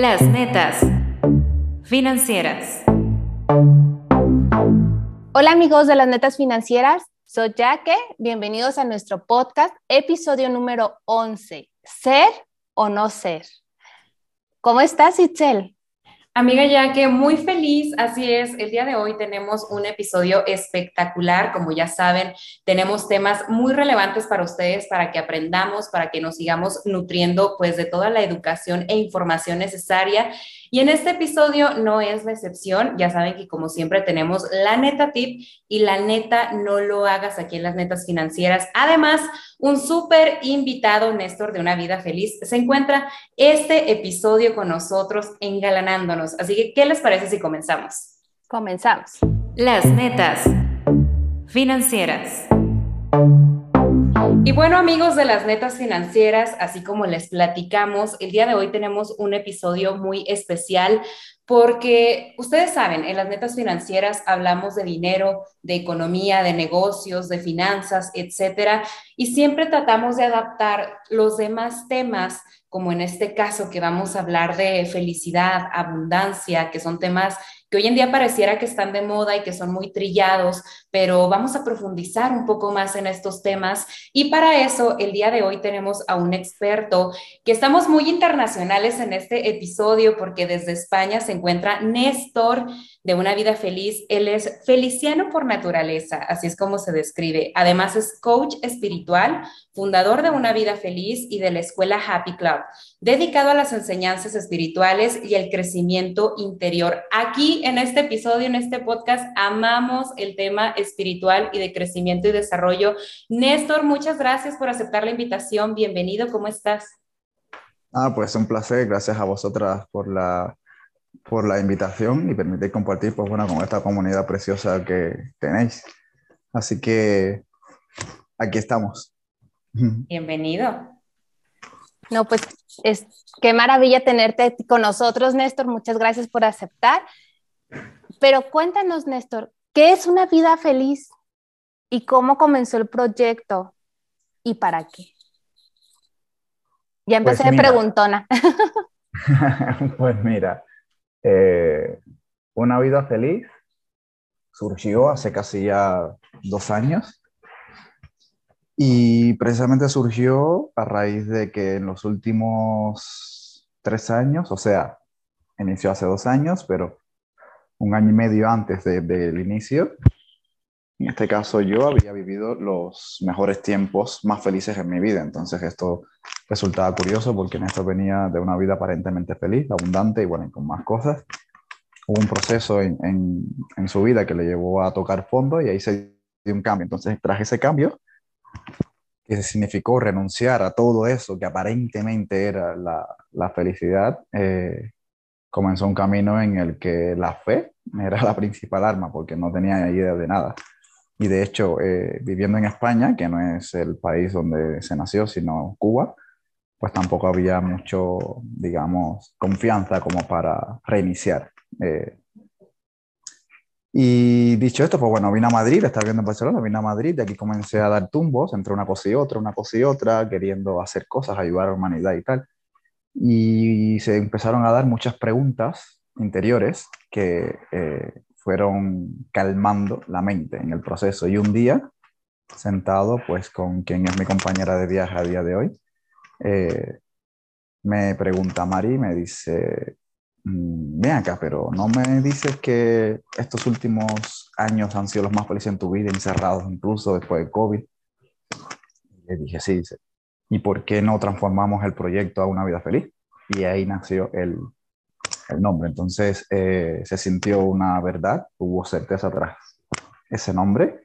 Las netas financieras. Hola amigos de las netas financieras, soy Jaque, bienvenidos a nuestro podcast, episodio número 11, ¿ser o no ser? ¿Cómo estás, Itzel? Amiga ya que muy feliz, así es, el día de hoy tenemos un episodio espectacular, como ya saben, tenemos temas muy relevantes para ustedes, para que aprendamos, para que nos sigamos nutriendo pues de toda la educación e información necesaria y en este episodio no es la excepción. Ya saben que como siempre tenemos la neta tip y la neta no lo hagas aquí en las netas financieras. Además, un súper invitado, Néstor, de una vida feliz, se encuentra este episodio con nosotros engalanándonos. Así que, ¿qué les parece si comenzamos? Comenzamos. Las netas financieras. Y bueno, amigos de las netas financieras, así como les platicamos, el día de hoy tenemos un episodio muy especial porque ustedes saben, en las netas financieras hablamos de dinero, de economía, de negocios, de finanzas, etcétera, y siempre tratamos de adaptar los demás temas, como en este caso que vamos a hablar de felicidad, abundancia, que son temas que hoy en día pareciera que están de moda y que son muy trillados, pero vamos a profundizar un poco más en estos temas. Y para eso, el día de hoy tenemos a un experto que estamos muy internacionales en este episodio porque desde España se encuentra Néstor de Una Vida Feliz. Él es feliciano por naturaleza, así es como se describe. Además es coach espiritual, fundador de Una Vida Feliz y de la escuela Happy Club, dedicado a las enseñanzas espirituales y el crecimiento interior. Aquí en este episodio, en este podcast, amamos el tema espiritual y de crecimiento y desarrollo. Néstor, muchas gracias por aceptar la invitación. Bienvenido, ¿cómo estás? Ah, pues un placer, gracias a vosotras por la, por la invitación y permitir compartir pues, bueno, con esta comunidad preciosa que tenéis. Así que aquí estamos. Bienvenido. No, pues es qué maravilla tenerte con nosotros, Néstor. Muchas gracias por aceptar. Pero cuéntanos, Néstor, ¿qué es una vida feliz? ¿Y cómo comenzó el proyecto? ¿Y para qué? Ya empecé Pues de mira. preguntona. pues mira, eh, Una vida feliz surgió hace casi ya dos años y precisamente surgió a raíz de que en los últimos tres años, o sea, inició hace dos años, pero un año y medio antes de- del inicio, en este caso yo había vivido los mejores tiempos más felices en mi vida, entonces esto resultaba curioso porque Néstor venía de una vida aparentemente feliz, abundante y bueno, con más cosas. Hubo un proceso en, en, en su vida que le llevó a tocar fondo y ahí se dio un cambio. Entonces, tras ese cambio, que significó renunciar a todo eso que aparentemente era la, la felicidad, eh, comenzó un camino en el que la fe era la principal arma porque no tenía idea de nada. Y de hecho, eh, viviendo en España, que no es el país donde se nació, sino Cuba, pues tampoco había mucho, digamos, confianza como para reiniciar. Eh, y dicho esto, pues bueno, vine a Madrid, estaba viendo en Barcelona, vine a Madrid, de aquí comencé a dar tumbos entre una cosa y otra, una cosa y otra, queriendo hacer cosas, ayudar a la humanidad y tal. Y se empezaron a dar muchas preguntas interiores que eh, fueron calmando la mente en el proceso. Y un día, sentado pues con quien es mi compañera de viaje a día de hoy, eh, me pregunta Mari, me dice, "Mm, ven acá, pero no me dices que estos últimos años han sido los más felices en tu vida, encerrados incluso después de COVID. Le dije, sí, dice, ¿y por qué no transformamos el proyecto a una vida feliz? Y ahí nació el, el nombre. Entonces eh, se sintió una verdad, hubo certeza tras ese nombre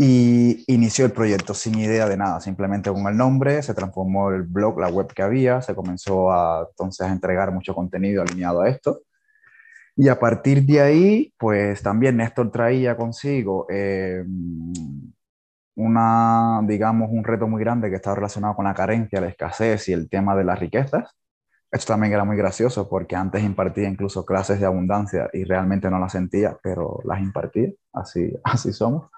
y inició el proyecto sin idea de nada, simplemente con el nombre, se transformó el blog, la web que había, se comenzó a entonces a entregar mucho contenido alineado a esto. Y a partir de ahí, pues también Néstor traía consigo eh, una, digamos, un reto muy grande que estaba relacionado con la carencia, la escasez y el tema de las riquezas. Esto también era muy gracioso porque antes impartía incluso clases de abundancia y realmente no las sentía, pero las impartía, así, así somos.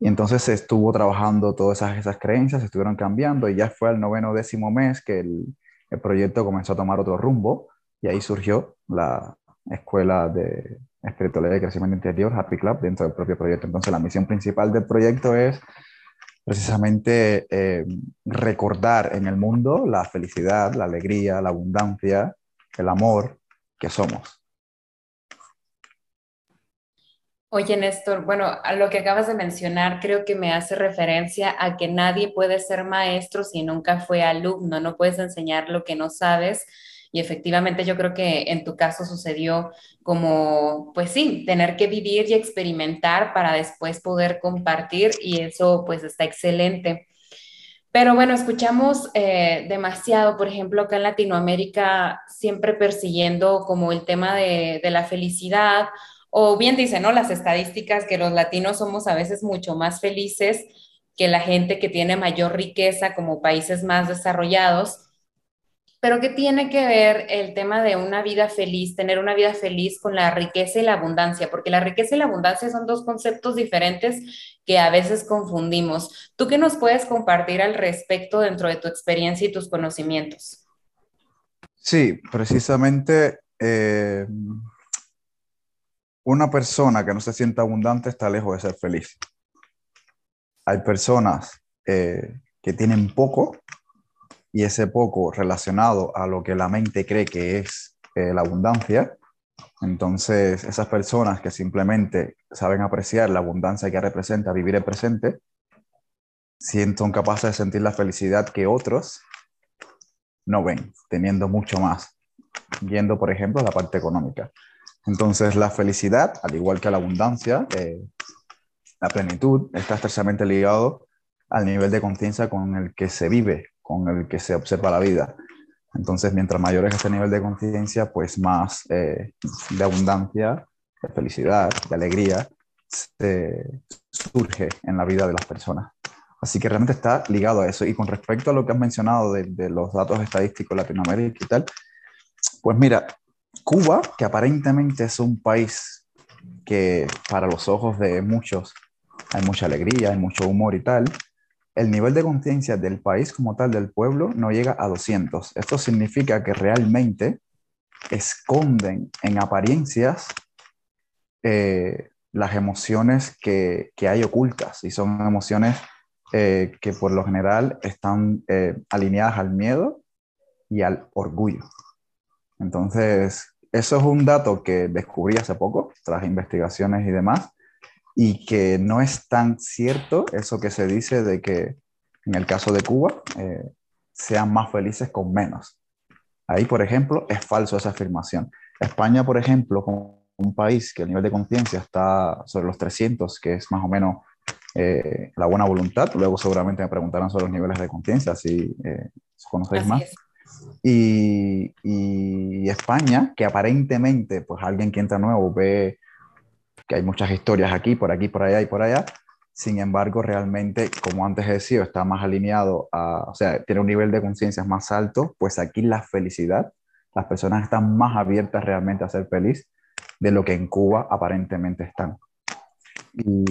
Y entonces se estuvo trabajando todas esas, esas creencias, se estuvieron cambiando y ya fue al noveno décimo mes que el, el proyecto comenzó a tomar otro rumbo y ahí surgió la escuela de espiritualidad y crecimiento interior, Happy Club, dentro del propio proyecto. Entonces la misión principal del proyecto es precisamente eh, recordar en el mundo la felicidad, la alegría, la abundancia, el amor que somos. Oye, Néstor, bueno, a lo que acabas de mencionar creo que me hace referencia a que nadie puede ser maestro si nunca fue alumno, no puedes enseñar lo que no sabes. Y efectivamente yo creo que en tu caso sucedió como, pues sí, tener que vivir y experimentar para después poder compartir y eso pues está excelente. Pero bueno, escuchamos eh, demasiado, por ejemplo, acá en Latinoamérica, siempre persiguiendo como el tema de, de la felicidad o bien dicen, ¿no? Las estadísticas que los latinos somos a veces mucho más felices que la gente que tiene mayor riqueza como países más desarrollados. Pero ¿qué tiene que ver el tema de una vida feliz, tener una vida feliz con la riqueza y la abundancia? Porque la riqueza y la abundancia son dos conceptos diferentes que a veces confundimos. ¿Tú qué nos puedes compartir al respecto dentro de tu experiencia y tus conocimientos? Sí, precisamente eh, una persona que no se sienta abundante está lejos de ser feliz. Hay personas eh, que tienen poco y ese poco relacionado a lo que la mente cree que es eh, la abundancia. Entonces, esas personas que simplemente saben apreciar la abundancia que representa vivir el presente, son capaces de sentir la felicidad que otros no ven, teniendo mucho más, viendo, por ejemplo, la parte económica. Entonces, la felicidad, al igual que la abundancia, eh, la plenitud, está estrechamente ligado al nivel de conciencia con el que se vive, con el que se observa la vida. Entonces, mientras mayor es este nivel de conciencia, pues más eh, de abundancia, de felicidad, de alegría, surge en la vida de las personas. Así que realmente está ligado a eso. Y con respecto a lo que has mencionado de, de los datos estadísticos de Latinoamérica y tal, pues mira, Cuba, que aparentemente es un país que para los ojos de muchos hay mucha alegría, hay mucho humor y tal, el nivel de conciencia del país como tal, del pueblo, no llega a 200. Esto significa que realmente esconden en apariencias eh, las emociones que, hay ocultas y son emociones eh, que por lo general están eh, alineadas al miedo y al orgullo. Entonces, eso es un dato que descubrí hace poco, tras investigaciones y demás, y que no es tan cierto eso que se dice de que en el caso de Cuba eh, sean más felices con menos. Ahí, por ejemplo, es falso esa afirmación. España, por ejemplo, como un país que el nivel de conciencia está sobre los 300, que es más o menos eh, la buena voluntad, luego seguramente me preguntarán sobre los niveles de conciencia, si eh, conocéis más. Y, y, España, que aparentemente, pues alguien que entra nuevo ve que hay muchas historias aquí, por aquí, por allá y por allá. Sin embargo, realmente, como antes he dicho, está más alineado a, o sea, tiene un nivel de conciencia más alto, pues aquí la felicidad, las personas están más abiertas realmente a ser feliz de lo que en Cuba aparentemente están. Y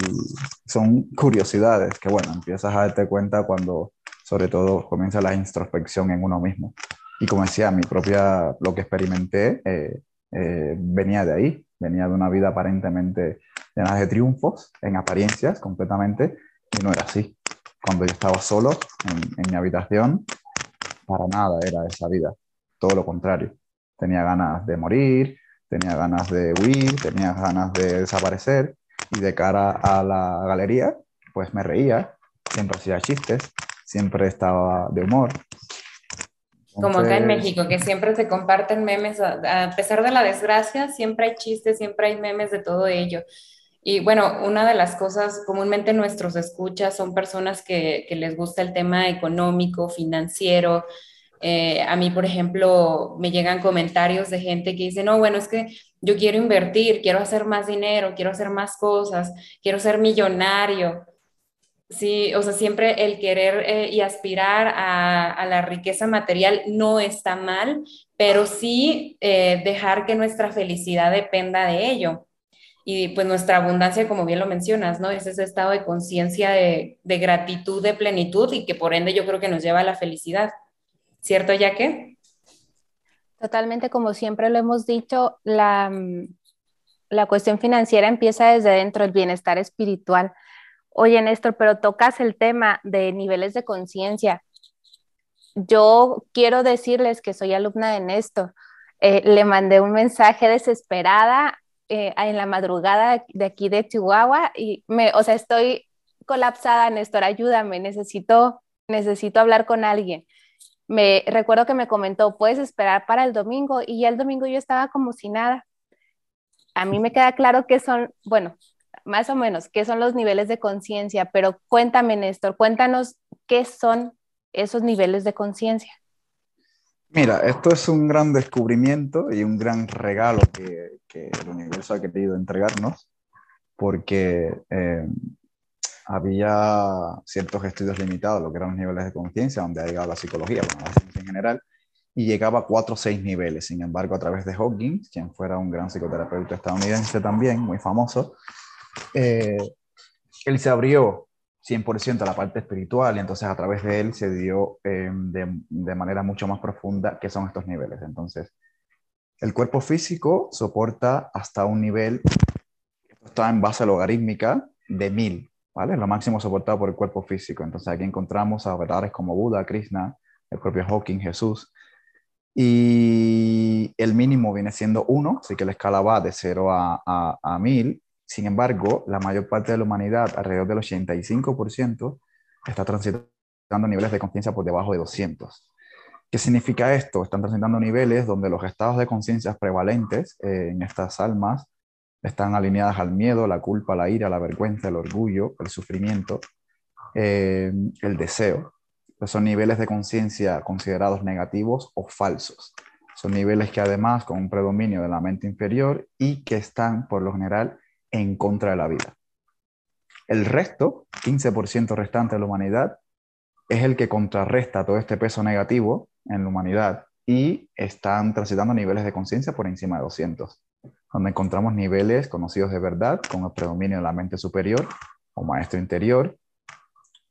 son curiosidades que, bueno, empiezas a darte cuenta cuando, sobre todo, comienza la introspección en uno mismo. Y como decía, mi propia, lo que experimenté eh, eh, venía de ahí, venía de una vida aparentemente llena de triunfos, en apariencias completamente, y no era así. Cuando yo estaba solo en, mi habitación, para nada era esa vida, todo lo contrario. Tenía ganas de morir, tenía ganas de huir, tenía ganas de desaparecer, y de cara a la galería, pues me reía, siempre hacía chistes, siempre estaba de humor, como acá en México, que siempre se comparten memes, a, pesar de la desgracia, siempre hay chistes, siempre hay memes de todo ello. Y bueno, una de las cosas comúnmente nuestros escuchas son personas que, les gusta el tema económico, financiero. Eh, a mí, por ejemplo, me llegan comentarios de gente que dice, no, bueno, es que yo quiero invertir, quiero hacer más dinero, quiero hacer más cosas, quiero ser millonario. Sí, o sea, siempre el querer eh, y aspirar a, la riqueza material no está mal, pero sí eh, dejar que nuestra felicidad dependa de ello. Y pues nuestra abundancia, como bien lo mencionas, ¿no? Es ese estado de conciencia de, gratitud, de plenitud y que por ende yo creo que nos lleva a la felicidad. ¿Cierto, Yaque? Totalmente, como siempre lo hemos dicho, la, mm, la cuestión financiera empieza desde dentro, el bienestar espiritual. Oye, Néstor, pero tocas el tema de niveles de conciencia. Yo quiero decirles que soy alumna de Néstor. Eh, le mandé un mensaje desesperada eh, en la madrugada de aquí de Chihuahua y me, o sea, estoy colapsada, Néstor, ayúdame, necesito, necesito hablar con alguien. Me recuerdo que me comentó, puedes esperar para el domingo y ya el domingo yo estaba como si nada. A mí me queda claro que son, bueno, más o menos, qué son los niveles de conciencia, pero cuéntame, Néstor, cuéntanos qué son esos niveles de conciencia. Mira, esto es un gran descubrimiento y un gran regalo que, el universo ha querido entregarnos, porque eh, había ciertos estudios limitados, lo que eran los niveles de conciencia, donde ha llegado la psicología, bueno, la ciencia en general, y llegaba a cuatro o seis niveles. Sin embargo, a través de Hawkins, quien fuera un gran psicoterapeuta estadounidense también, muy famoso, eh, él se abrió 100% a la parte espiritual y entonces a través de él se dio eh, de, de, manera mucho más profunda qué son estos niveles. Entonces, el cuerpo físico soporta hasta un nivel, está en base logarítmica, de 1000, ¿vale? Lo máximo soportado por el cuerpo físico. Entonces aquí encontramos a verdades como Buda, Krishna, el propio Hawking, Jesús. Y el mínimo viene siendo 1, así que la escala va de 0 a, a, a 1000 sin embargo, la mayor parte de la humanidad, alrededor del 85%, está transitando niveles de conciencia por debajo de 200. ¿Qué significa esto? Están transitando niveles donde los estados de conciencia prevalentes eh, en estas almas están alineadas al miedo, la culpa, la ira, la vergüenza, el orgullo, el sufrimiento, eh, el deseo. son niveles de conciencia considerados negativos o falsos. Son niveles que además con un predominio de la mente inferior y que están por lo general en contra de la vida. El resto, 15% restante de la humanidad, es el que contrarresta todo este peso negativo en la humanidad y están transitando niveles de conciencia por encima de 200, donde encontramos niveles conocidos de verdad con el predominio de la mente superior o maestro interior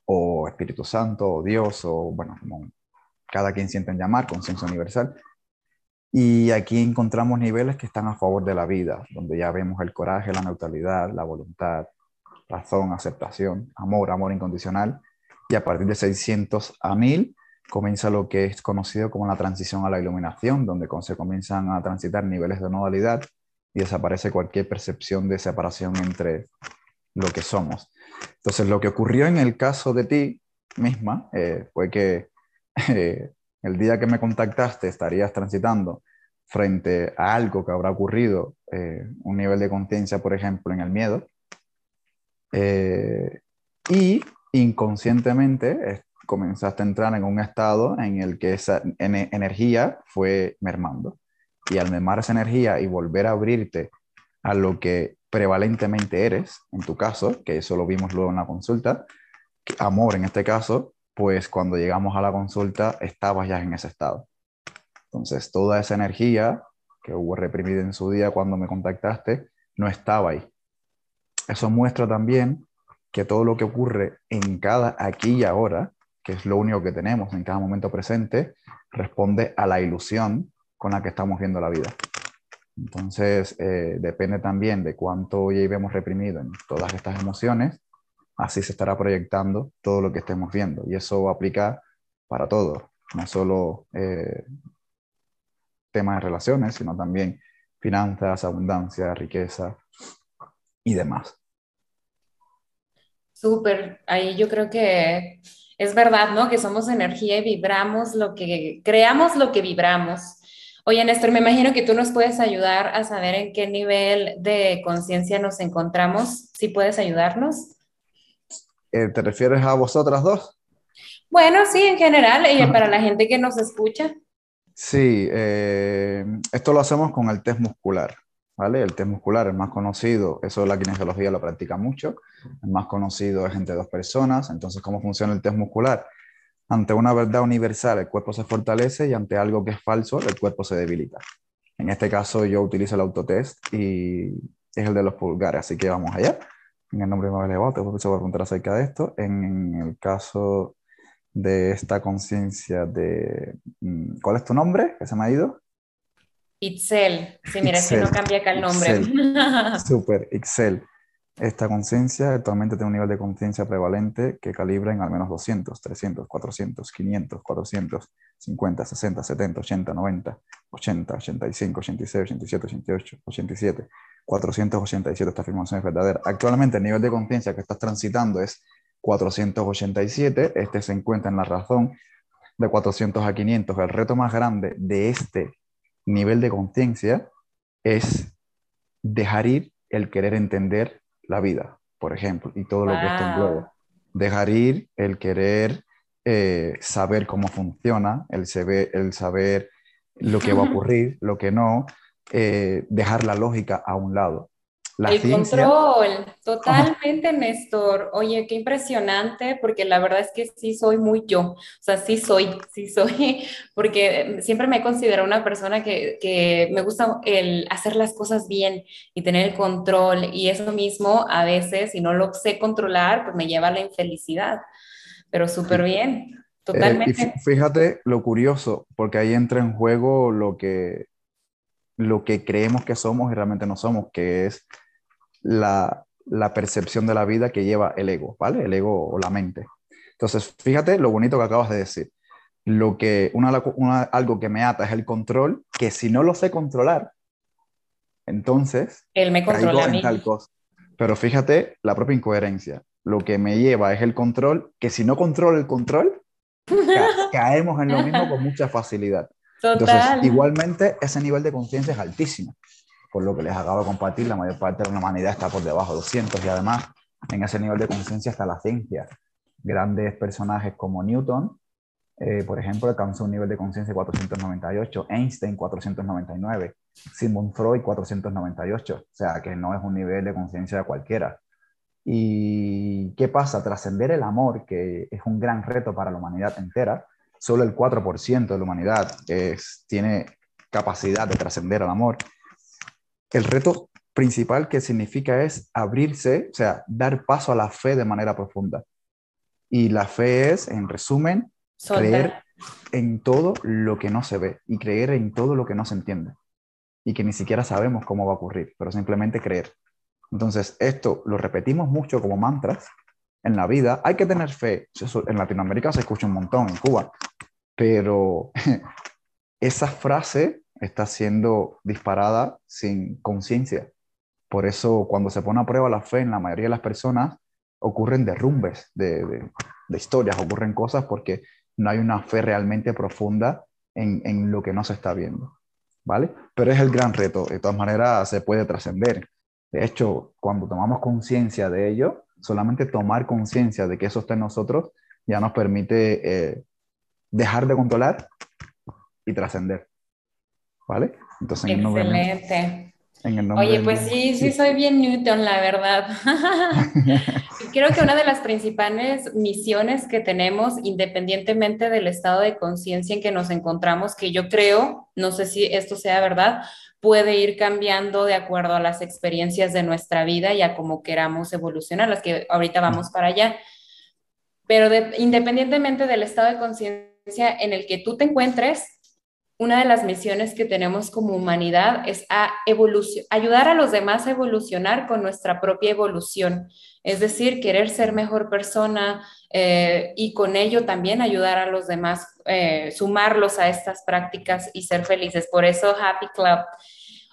o Espíritu Santo o Dios o bueno, como cada quien sienten llamar, conciencia universal, y aquí encontramos niveles que están a favor de la vida, donde ya vemos el coraje, la neutralidad, la voluntad, razón, aceptación, amor, amor incondicional. Y a partir de 600 a 1000 comienza lo que es conocido como la transición a la iluminación, donde se comienzan a transitar niveles de nodalidad y desaparece cualquier percepción de separación entre lo que somos. Entonces, lo que ocurrió en el caso de ti misma eh, fue que eh, el día que me contactaste estarías transitando frente a algo que habrá ocurrido, eh, un nivel de conciencia, por ejemplo, en el miedo, eh, y inconscientemente comenzaste a entrar en un estado en el que esa energía fue mermando. Y al mermar esa energía y volver a abrirte a lo que prevalentemente eres, en tu caso, que eso lo vimos luego en la consulta, amor en este caso, pues cuando llegamos a la consulta estabas ya en ese estado. Entonces, toda esa energía que hubo reprimida en su día cuando me contactaste, no estaba ahí. Eso muestra también que todo lo que ocurre en cada aquí y ahora, que es lo único que tenemos en cada momento presente, responde a la ilusión con la que estamos viendo la vida. Entonces, eh, depende también de cuánto llevemos reprimido en todas estas emociones, así se estará proyectando todo lo que estemos viendo. Y eso aplica para todo, no solo eh, temas de relaciones, sino también finanzas, abundancia, riqueza y demás. Súper, ahí yo creo que es verdad, ¿no? Que somos energía y vibramos lo que, creamos lo que vibramos. Oye, Néstor, me imagino que tú nos puedes ayudar a saber en qué nivel de conciencia nos encontramos. ¿Sí puedes ayudarnos? Eh, ¿Te refieres a vosotras dos? Bueno, sí, en general, y para la gente que nos escucha. Sí, eh, esto lo hacemos con el test muscular, ¿vale? El test muscular, el más conocido, eso la kinesiología lo practica mucho, el más conocido es entre dos personas, entonces, ¿cómo funciona el test muscular? Ante una verdad universal, el cuerpo se fortalece y ante algo que es falso, el cuerpo se debilita. En este caso, yo utilizo el autotest y es el de los pulgares, así que vamos allá en el nombre más elevado, te voy a preguntar acerca de esto. En el caso de esta conciencia de... Mm, ¿Cuál es tu nombre? ¿Qué se me ha ido? Itzel. Sí, mira, que no cambia acá el nombre. Super, Excel. Esta conciencia actualmente tiene un nivel de conciencia prevalente que calibra en al menos 200, 300, 400, 500, 400, 50, 60, 70, 80, 90, 80, 85, 86, 87, 88, 87, 487. Esta afirmación es verdadera. Actualmente el nivel de conciencia que estás transitando es 487. Este se encuentra en la razón de 400 a 500. El reto más grande de este nivel de conciencia es dejar ir el querer entender la vida, por ejemplo, y todo lo que esto engloba. Dejar ir el querer eh, saber cómo funciona, el saber, el saber lo que va a ocurrir, lo que no, eh, dejar la lógica a un lado el control, totalmente, Néstor. Oye, qué impresionante, porque la verdad es que sí soy muy yo. O sea, sí soy, sí soy, porque siempre me he considerado una persona que, que me gusta el hacer las cosas bien y tener el control. Y eso mismo, a veces, si no lo sé controlar, pues me lleva a la infelicidad. Pero súper bien, eh, totalmente. fíjate lo curioso, porque ahí entra en juego lo que, lo que creemos que somos y realmente no somos, que es la, percepción de la vida que lleva el ego, ¿vale? El ego o la mente. Entonces, fíjate lo bonito que acabas de decir. Lo que, una, algo que me ata es el control, que si no lo sé controlar, entonces... Él me controla a mí. Pero fíjate la propia incoherencia. Lo que me lleva es el control, que si no controlo el control, caemos en lo mismo con mucha facilidad. Entonces, igualmente, ese nivel de conciencia es altísimo por lo que les acabo de compartir, la mayor parte de la humanidad está por debajo de 200 y además en ese nivel de conciencia está la ciencia. Grandes personajes como Newton, eh, por ejemplo, alcanzó un nivel de conciencia 498, Einstein 499, Sigmund Freud 498, o sea que no es un nivel de conciencia de cualquiera. ¿Y qué pasa? Trascender el amor, que es un gran reto para la humanidad entera, solo el 4% de la humanidad es, tiene capacidad de trascender el amor el reto principal que significa es abrirse, o sea, dar paso a la fe de manera profunda. Y la fe es, en resumen, creer en todo lo que no se ve y creer en todo lo que no se entiende y que ni siquiera sabemos cómo va a ocurrir, pero simplemente creer. Entonces, esto lo repetimos mucho como mantras en la vida. Hay que tener fe. En Latinoamérica se escucha un montón, en Cuba, pero esa frase está siendo disparada sin conciencia. Por eso cuando se pone a prueba la fe en la mayoría de las personas, ocurren derrumbes de, historias, ocurren cosas porque no hay una fe realmente profunda en, lo que no se está viendo. ¿Vale? Pero es el gran reto. De todas maneras, se puede trascender. De hecho, cuando tomamos conciencia de ello, solamente tomar conciencia de que eso está en nosotros ya nos permite eh, dejar de controlar y trascender. ¿vale? Entonces, Excelente. Oye, pues sí, sí, soy bien Newton, la verdad. Creo que una de las principales misiones que tenemos, independientemente del estado de conciencia en que nos encontramos, que yo creo, no sé si esto sea verdad, puede ir cambiando de acuerdo a las experiencias de nuestra vida y a cómo queramos evolucionar, las que ahorita vamos para allá. Pero independientemente del estado de conciencia en el que tú te encuentres, una de las misiones que tenemos como humanidad es a ayudar a los demás a evolucionar con nuestra propia evolución. Es decir, querer ser mejor persona eh, y con ello también ayudar a los demás, eh, sumarlos a estas prácticas y ser felices. Por eso, Happy Club.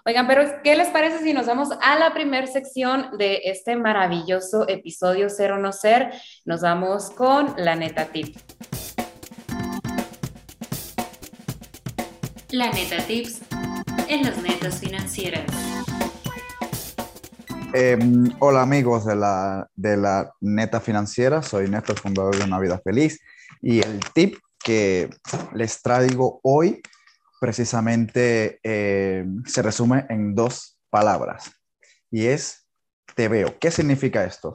Oigan, pero ¿qué les parece si nos vamos a la primera sección de este maravilloso episodio Cero No Ser? Nos vamos con la neta tip. La Neta Tips en las netas financieras. Em, hola amigos de la, de la Neta Financiera, soy Néstor, fundador de Una Vida Feliz y el tip que les traigo hoy precisamente em, se resume en dos palabras y es te veo. ¿Qué significa esto?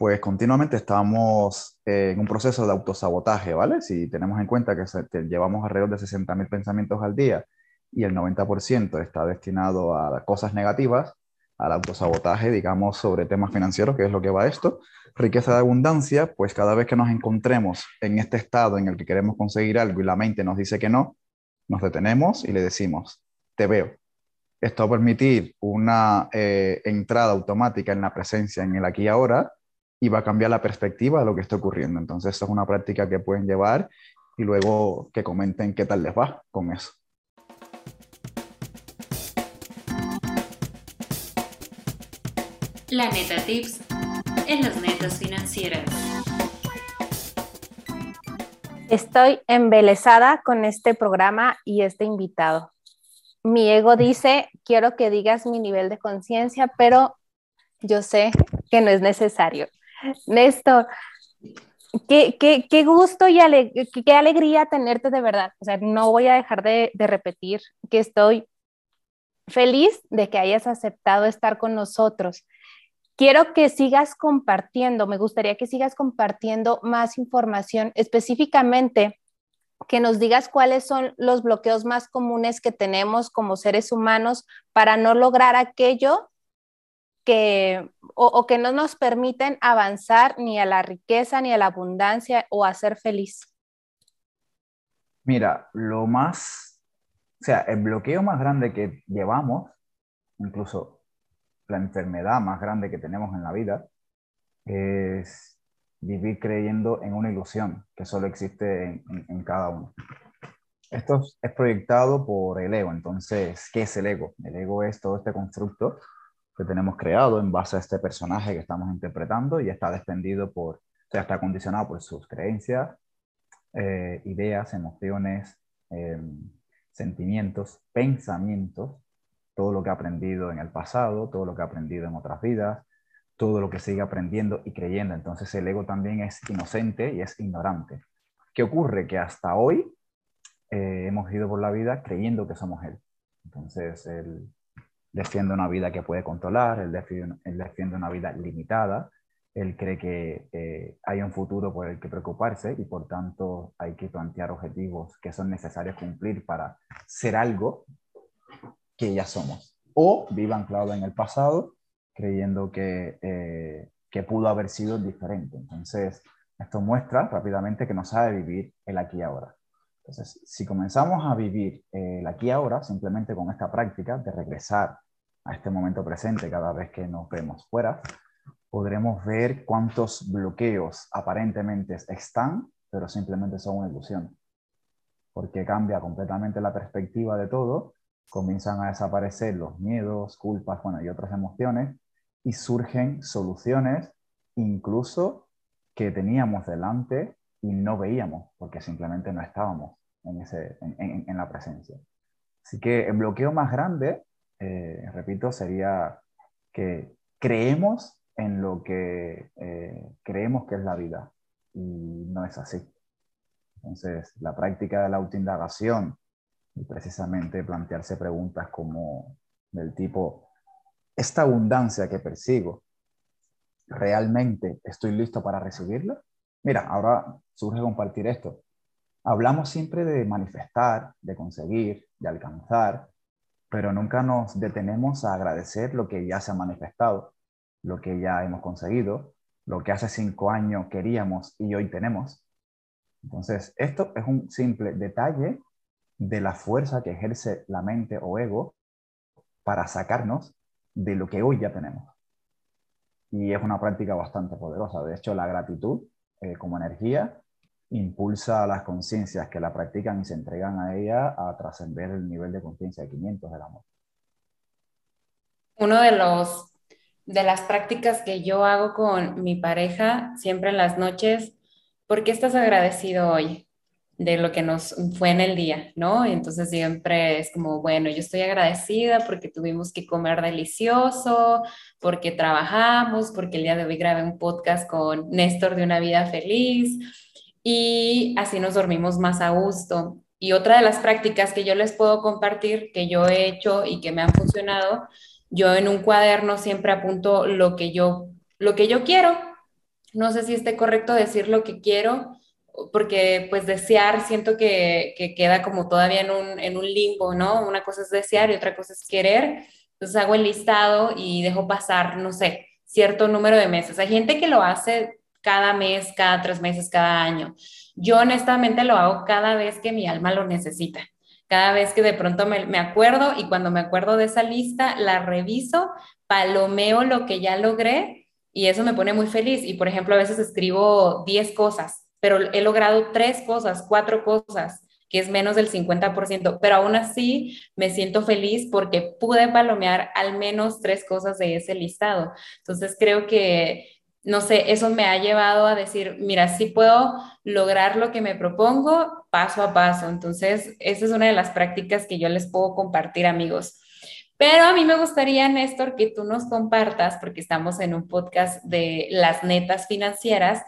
Pues continuamente estamos en un proceso de autosabotaje, ¿vale? Si tenemos en cuenta que, llevamos alrededor de 60.000 pensamientos al día y el 90% está destinado a cosas negativas, al autosabotaje, digamos, sobre temas financieros, que es lo que va esto, riqueza de abundancia, pues cada vez que nos encontremos en este estado en el que queremos conseguir algo y la mente nos dice que no, nos detenemos y le decimos, te veo. Esto va a permitir una eh, entrada automática en la presencia en el aquí y ahora y va a cambiar la perspectiva de lo que está ocurriendo. Entonces, eso es una práctica que pueden llevar y luego que comenten qué tal les va con eso. La neta tips en las netas financieras. Estoy embelesada con este programa y este invitado. Mi ego dice, quiero que digas mi nivel de conciencia, pero yo sé que no es necesario. Néstor, qué, qué, gusto y qué alegría tenerte de verdad. O sea, no voy a dejar de, de repetir que estoy feliz de que hayas aceptado estar con nosotros. Quiero que sigas compartiendo, me gustaría que sigas compartiendo más información, específicamente que nos digas cuáles son los bloqueos más comunes que tenemos como seres humanos para no lograr aquello o, que no nos permiten avanzar ni a la riqueza ni a la abundancia o a ser feliz. Mira, lo más, o sea, el bloqueo más grande que llevamos, incluso la enfermedad más grande que tenemos en la vida es vivir creyendo en una ilusión que solo existe en, cada uno. Esto es proyectado por el ego. Entonces, ¿qué es el ego? El ego es todo este constructo que tenemos creado en base a este personaje que estamos interpretando y está desprendido por, o sea, está condicionado por sus creencias, eh, ideas, emociones, em, sentimientos, pensamientos todo lo que ha aprendido en el pasado, todo lo que ha aprendido en otras vidas, todo lo que sigue aprendiendo y creyendo. Entonces el ego también es inocente y es ignorante. ¿Qué ocurre? Que hasta hoy eh, hemos ido por la vida creyendo que somos él. Entonces él defiende una vida que puede controlar, él defiende, una vida limitada, él cree que hay un futuro por el que preocuparse y por tanto hay que plantear objetivos que son necesarios cumplir para ser algo que ya somos. O viva anclado en el pasado, creyendo que, eh, que pudo haber sido diferente. Entonces, esto muestra rápidamente que no sabe vivir el aquí y ahora. Entonces, si comenzamos a vivir el aquí y ahora, simplemente con esta práctica de regresar a este momento presente cada vez que nos vemos fuera, podremos ver cuántos bloqueos aparentemente están, pero simplemente son una ilusión. Porque cambia completamente la perspectiva de todo comienzan a desaparecer los miedos, culpas, bueno, y otras emociones, y surgen soluciones incluso que teníamos delante y no veíamos, porque simplemente no estábamos en, ese, en, la presencia. Así que el bloqueo más grande, eh, repito, sería que creemos en lo que eh, creemos que es la vida y no es así. Entonces, la práctica de la autoindagación y precisamente plantearse preguntas como del tipo, ¿esta abundancia que persigo, realmente estoy listo para recibirla? Mira, ahora surge compartir esto. Hablamos siempre de manifestar, de conseguir, de alcanzar, pero nunca nos detenemos a agradecer lo que ya se ha manifestado, lo que ya hemos conseguido, lo que hace cinco años queríamos y hoy tenemos. Entonces, esto es un simple detalle de la fuerza que ejerce la mente o ego para sacarnos de lo que hoy ya tenemos. Y es una práctica bastante poderosa. De hecho, la gratitud eh, como energía impulsa a las conciencias que la practican y se entregan a ella a trascender el nivel de conciencia de 500 del amor. Uno de los de las prácticas que yo hago con mi pareja siempre en las noches, ¿por qué estás agradecido hoy? de lo que nos fue en el día, ¿no? entonces siempre es como, bueno, yo estoy agradecida porque tuvimos que comer delicioso, porque trabajamos, porque el día de hoy grabé un podcast con Néstor de una vida feliz y así nos dormimos más a gusto. Y otra de las prácticas que yo les puedo compartir, que yo he hecho y que me han funcionado, yo en un cuaderno siempre apunto lo que yo, lo que yo quiero. No sé si esté correcto decir lo que quiero, porque pues desear siento que, queda como todavía en un, en un, limbo, ¿no? Una cosa es desear y otra cosa es querer. Entonces hago el listado y dejo pasar, no sé, cierto número de meses. Hay gente que lo hace cada mes, cada tres meses, cada año. Yo honestamente lo hago cada vez que mi alma lo necesita. cada vez que de pronto me, me acuerdo y cuando me acuerdo de esa lista, la reviso, palomeo lo que ya logré y eso me pone muy feliz. Y por ejemplo, a veces escribo 10 cosas, pero he logrado 3 cosas, 4 cosas que es menos del 50%, pero aún así me siento feliz porque pude palomear al menos tres cosas de ese listado. Entonces creo que, no sé, eso me ha llevado a decir, mira, sí puedo lograr lo que me propongo paso a paso. Entonces, esa es una de las prácticas que yo les puedo compartir, amigos. Pero a mí me gustaría, Néstor, que tú nos compartas, porque estamos en un podcast de las netas financieras,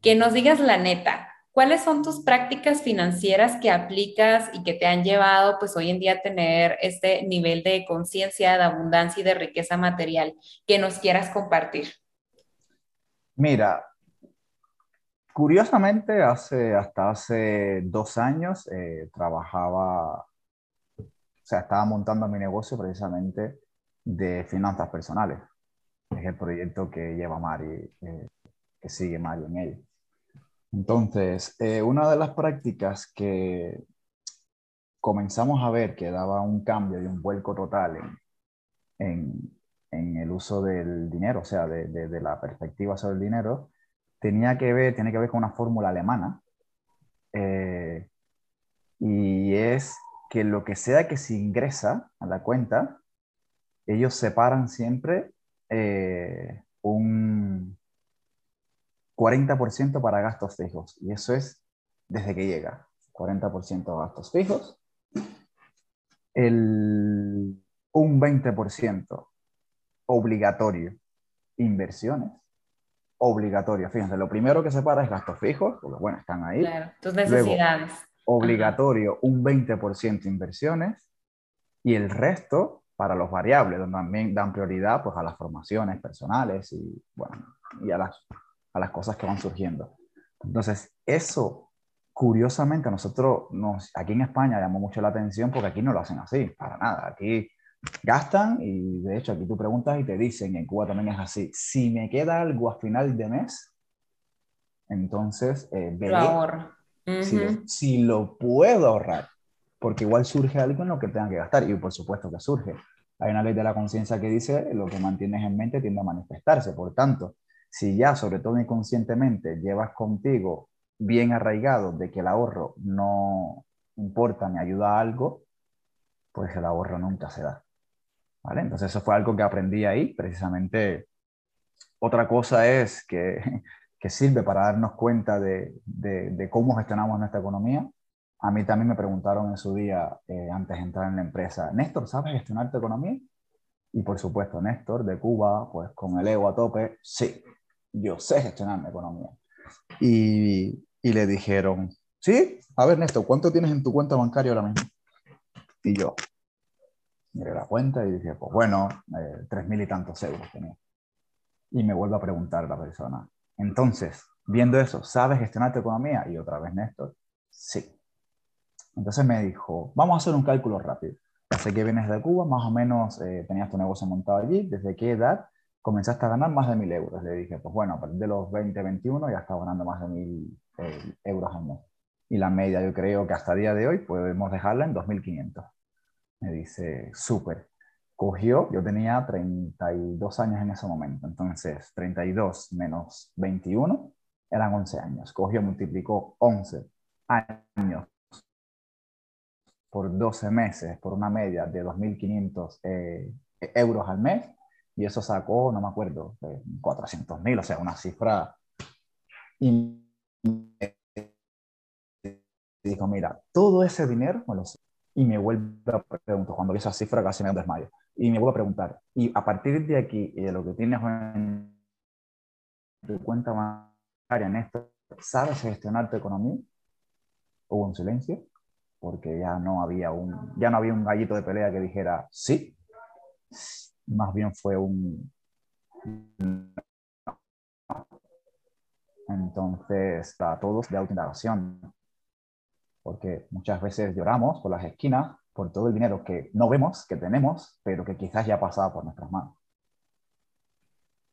que nos digas la neta. ¿Cuáles son tus prácticas financieras que aplicas y que te han llevado, pues hoy en día, a tener este nivel de conciencia, de abundancia y de riqueza material que nos quieras compartir? Mira, curiosamente, hace, hasta hace dos años eh, trabajaba, o sea, estaba montando mi negocio precisamente de finanzas personales. Es el proyecto que lleva Mari, eh, que sigue Mari en él. Entonces, eh, una de las prácticas que comenzamos a ver que daba un cambio y un vuelco total en, el uso del dinero, o sea, de, la perspectiva sobre el dinero, tenía que ver, tiene que ver con una fórmula alemana. Eh, y es que lo que sea que se ingresa a la cuenta, ellos separan siempre eh, un, 40% para gastos fijos. Y eso es desde que llega. 40% gastos fijos. El, un 20% obligatorio. Inversiones. Obligatorio. Fíjense, lo primero que se para es gastos fijos, porque bueno, están ahí. Claro, tus necesidades. obligatorio, un 20% inversiones. Y el resto para los variables, donde también dan prioridad pues, a las formaciones personales y, bueno, y a las a las cosas que van surgiendo. Entonces, eso, curiosamente, a nosotros, nos, aquí en España llamó mucho la atención porque aquí no lo hacen así, para nada. Aquí gastan y de hecho aquí tú preguntas y te dicen, en Cuba también es así, si me queda algo a final de mes, entonces eh, veré si, si, lo puedo ahorrar, porque igual surge algo en lo que tenga que gastar y por supuesto que surge. Hay una ley de la conciencia que dice lo que mantienes en mente tiende a manifestarse, por tanto, si ya, sobre todo inconscientemente, llevas contigo bien arraigado de que el ahorro no importa ni ayuda a algo, pues el ahorro nunca se da. ¿Vale? Entonces eso fue algo que aprendí ahí, precisamente. Otra cosa es que, que sirve para darnos cuenta de, de, cómo gestionamos nuestra economía. A mí también me preguntaron en su día, eh, antes de entrar en la empresa, Néstor, ¿sabes gestionar tu economía? Y por supuesto, Néstor, de Cuba, pues con el ego a tope, sí, yo sé gestionar mi economía. Y, y le dijeron, sí, a ver, Néstor, ¿cuánto tienes en tu cuenta bancaria ahora mismo? Y yo miré la cuenta y dije, pues bueno, eh, tres mil y tantos euros tenía. Y me vuelvo a preguntar la persona, entonces, viendo eso, ¿sabes gestionar tu economía? Y otra vez, Néstor, sí. Entonces me dijo, vamos a hacer un cálculo rápido. Sé que vienes de Cuba, más o menos eh, tenías tu negocio montado allí, ¿desde qué edad comenzaste a ganar más de mil euros. Le dije, pues bueno, a partir de los 20, 21 ya estaba ganando más de mil eh, euros al mes. Y la media yo creo que hasta el día de hoy podemos dejarla en 2.500. Me dice, súper. Cogió, yo tenía 32 años en ese momento, entonces 32 menos 21 eran 11 años. Cogió, multiplicó 11 años por 12 meses, por una media de 2.500 eh, euros al mes, y eso sacó, no me acuerdo, 400 mil, o sea, una cifra. Y dijo, mira, todo ese dinero. Y me vuelve a preguntar, cuando vi esa cifra casi me desmayo. Y me vuelve a preguntar, y a partir de aquí de lo que tienes en tu cuenta bancaria, Néstor, ¿sabes gestionar tu economía? Hubo un silencio, porque ya no había un, ya no había un gallito de pelea que dijera, sí, más bien fue un... Entonces, a todos de autoindagación, porque muchas veces lloramos por las esquinas por todo el dinero que no vemos, que tenemos, pero que quizás ya ha pasado por nuestras manos.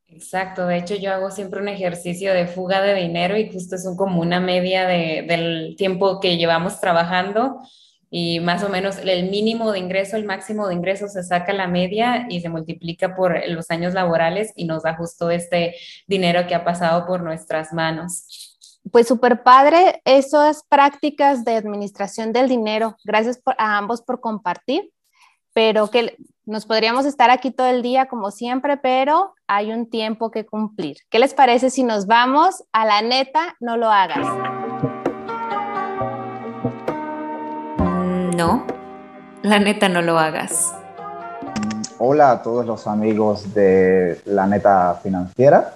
Exacto, de hecho yo hago siempre un ejercicio de fuga de dinero y justo es como una media de, del tiempo que llevamos trabajando y más o menos el mínimo de ingreso, el máximo de ingreso se saca la media y se multiplica por los años laborales y nos da justo este dinero que ha pasado por nuestras manos. Pues súper padre esas prácticas de administración del dinero. Gracias a ambos por compartir, pero que nos podríamos estar aquí todo el día como siempre, pero hay un tiempo que cumplir. ¿Qué les parece si nos vamos a la neta, no lo hagas? No, la neta no lo hagas. Hola a todos los amigos de la neta financiera.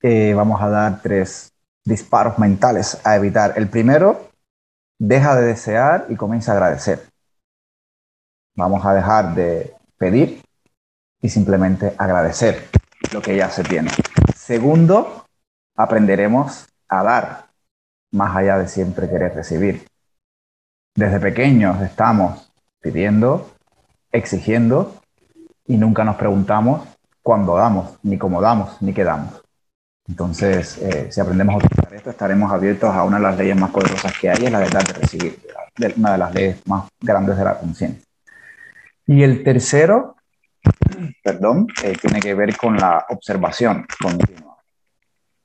Eh, vamos a dar tres disparos mentales a evitar. El primero, deja de desear y comienza a agradecer. Vamos a dejar de pedir y simplemente agradecer lo que ya se tiene. Segundo, aprenderemos a dar más allá de siempre querer recibir. Desde pequeños estamos pidiendo, exigiendo y nunca nos preguntamos cuándo damos, ni cómo damos, ni qué damos. Entonces, eh, si aprendemos a utilizar esto, estaremos abiertos a una de las leyes más poderosas que hay, es la de dar de recibir, una de las leyes más grandes de la conciencia. Y el tercero, perdón, eh, tiene que ver con la observación continua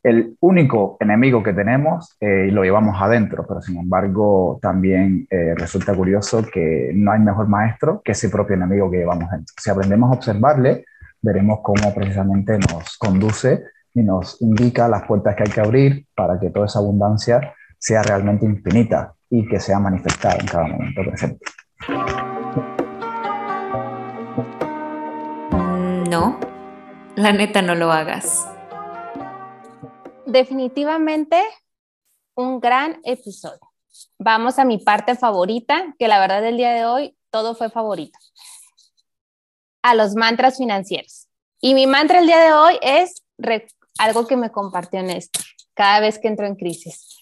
el único enemigo que tenemos eh, lo llevamos adentro, pero sin embargo también eh, resulta curioso que no hay mejor maestro que ese propio enemigo que llevamos dentro. Si aprendemos a observarle, veremos cómo precisamente nos conduce y nos indica las puertas que hay que abrir para que toda esa abundancia sea realmente infinita y que sea manifestada en cada momento presente. No, la neta no lo hagas definitivamente un gran episodio. Vamos a mi parte favorita, que la verdad del día de hoy todo fue favorito. A los mantras financieros. Y mi mantra el día de hoy es algo que me compartió Néstor cada vez que entro en crisis.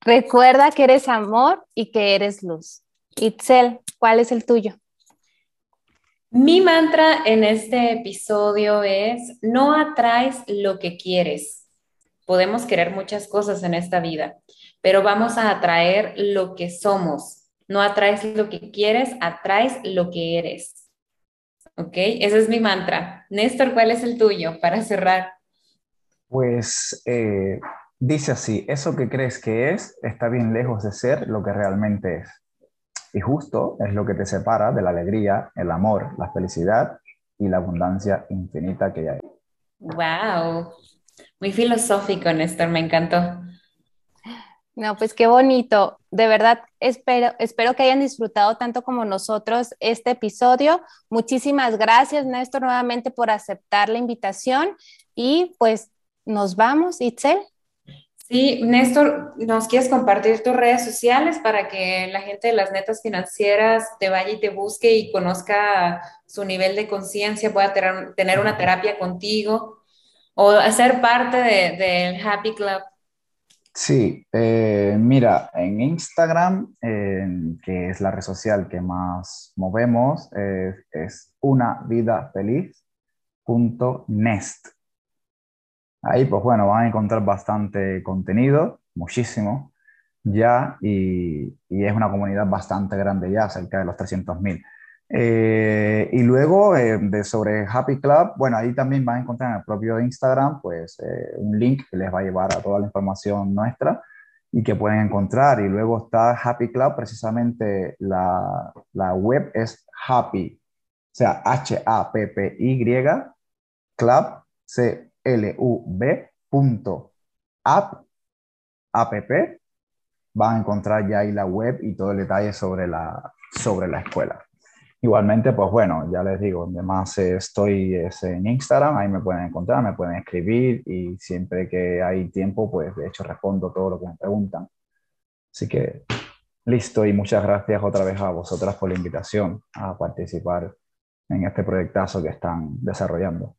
Recuerda que eres amor y que eres luz. Itzel, ¿cuál es el tuyo? Mi mantra en este episodio es, no atraes lo que quieres, podemos querer muchas cosas en esta vida, pero vamos a atraer lo que somos. No atraes lo que quieres, atraes lo que eres. ¿Ok? Ese es mi mantra. Néstor, ¿cuál es el tuyo para cerrar? Pues eh, dice así, eso que crees que es está bien lejos de ser lo que realmente es. Y justo es lo que te separa de la alegría, el amor, la felicidad y la abundancia infinita que hay. ¡Wow! Muy filosófico, Néstor, me encantó. No, pues qué bonito. De verdad, espero, espero que hayan disfrutado tanto como nosotros este episodio. Muchísimas gracias, Néstor, nuevamente por aceptar la invitación. Y pues nos vamos, Itzel. Sí, Néstor, ¿nos quieres compartir tus redes sociales para que la gente de las netas financieras te vaya y te busque y conozca su nivel de conciencia, pueda tener una terapia contigo? o hacer parte del Happy Club? Sí, eh, mira, en Instagram, que es la red social que más movemos, es una vida feliz.nest. Ahí, pues bueno, van a encontrar bastante contenido, muchísimo ya, y, es una comunidad bastante grande ya, cerca de los 300.000. Eh, y luego eh, de sobre Happy Club, bueno, ahí también van a encontrar en el propio Instagram, pues eh, un link que les va a llevar a toda la información nuestra y que pueden encontrar. Y luego está Happy Club, precisamente la, la web es Happy, o sea, H-A-P-P-Y, club, C-L-U-B, punto, app, van a encontrar ya ahí la web y todo el detalle sobre la, sobre la escuela. Igualmente, pues bueno, ya les digo, donde más estoy es en Instagram, ahí me pueden encontrar, me pueden escribir y siempre que hay tiempo, pues de hecho respondo todo lo que me preguntan. Así que listo y muchas gracias otra vez a vosotras por la invitación a participar en este proyectazo que están desarrollando.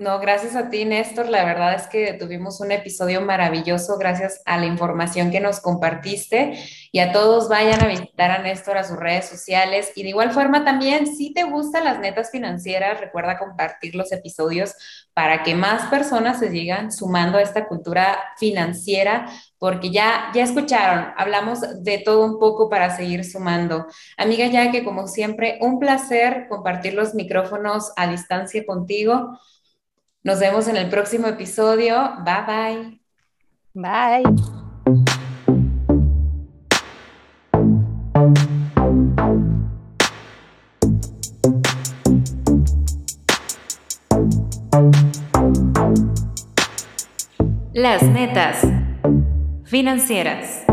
No, gracias a ti, Néstor. La verdad es que tuvimos un episodio maravilloso gracias a la información que nos compartiste y a todos vayan a visitar a Néstor a sus redes sociales y de igual forma también, si te gustan las netas financieras, recuerda compartir los episodios para que más personas se sigan sumando a esta cultura financiera porque ya, ya escucharon, hablamos de todo un poco para seguir sumando. Amiga ya que como siempre, un placer compartir los micrófonos a distancia contigo. Nos vemos en el próximo episodio. Bye bye. Bye. Las netas financieras.